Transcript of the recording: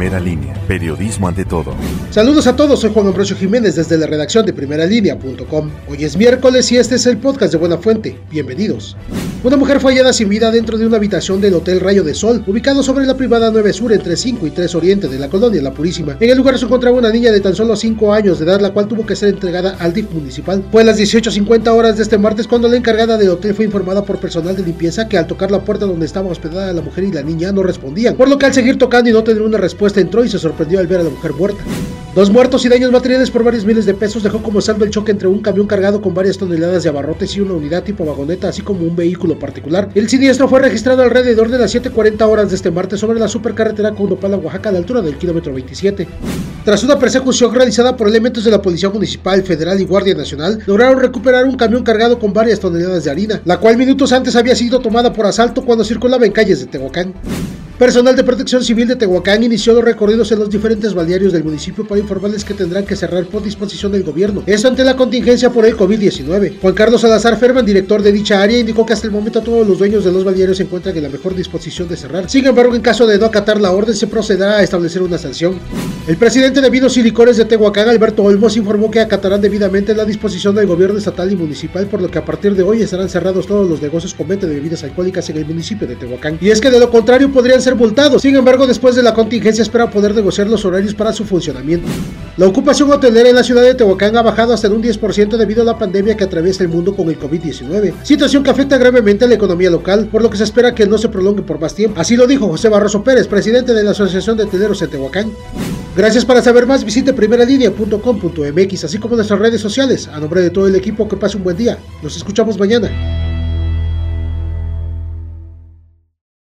Primera línea, periodismo ante todo. Saludos a todos, soy Juan Ambrosio Jiménez desde la redacción de primeralinea.com. Hoy es miércoles y este es el podcast de Buena Fuente. Bienvenidos. Una mujer fue hallada sin vida dentro de una habitación del Hotel Rayo de Sol, ubicado sobre la privada 9 Sur entre 5 y 3 Oriente de la colonia La Purísima. En el lugar se encontraba una niña de tan solo 5 años de edad, la cual tuvo que ser entregada al DIF municipal. Fue a las 18.50 horas de este martes cuando la encargada del hotel fue informada por personal de limpieza que al tocar la puerta donde estaba hospedada la mujer y la niña no respondían, por lo que al seguir tocando y no tener una respuesta entró y se sorprendió al ver a la mujer muerta. Dos muertos y daños materiales por varios miles de pesos dejó como saldo el choque entre un camión cargado con varias toneladas de abarrotes y una unidad tipo vagoneta, así como un vehículo particular. El siniestro fue registrado alrededor de las 7.40 horas de este martes sobre la supercarretera Condopala, Oaxaca, a la altura del kilómetro 27. Tras una persecución realizada por elementos de la Policía Municipal, Federal y Guardia Nacional, lograron recuperar un camión cargado con varias toneladas de harina, la cual minutos antes había sido tomada por asalto cuando circulaba en calles de Tehuacán. Personal de Protección Civil de Tehuacán inició los recorridos en los diferentes balnearios del municipio para informarles que tendrán que cerrar por disposición del gobierno. Esto ante la contingencia por el COVID-19. Juan Carlos Salazar Ferman, director de dicha área, indicó que hasta el momento todos los dueños de los balnearios se encuentran en la mejor disposición de cerrar. Sin embargo, en caso de no acatar la orden, se procederá a establecer una sanción. El presidente de Vinos y Licores de Tehuacán, Alberto Olmos, informó que acatarán debidamente la disposición del gobierno estatal y municipal, por lo que a partir de hoy estarán cerrados todos los negocios con venta de bebidas alcohólicas en el municipio de Tehuacán. Y es que de lo contrario podrían ser multados. Sin embargo, después de la contingencia espera poder negociar los horarios para su funcionamiento. La ocupación hotelera en la ciudad de Tehuacán ha bajado hasta un 10% debido a la pandemia que atraviesa el mundo con el COVID-19, situación que afecta gravemente a la economía local, por lo que se espera que no se prolongue por más tiempo. Así lo dijo José Barroso Pérez, presidente de la Asociación de Hoteleros en Tehuacán. Gracias para saber más, visite primeralinea.com.mx, así como nuestras redes sociales. A nombre de todo el equipo, que pase un buen día. Nos escuchamos mañana.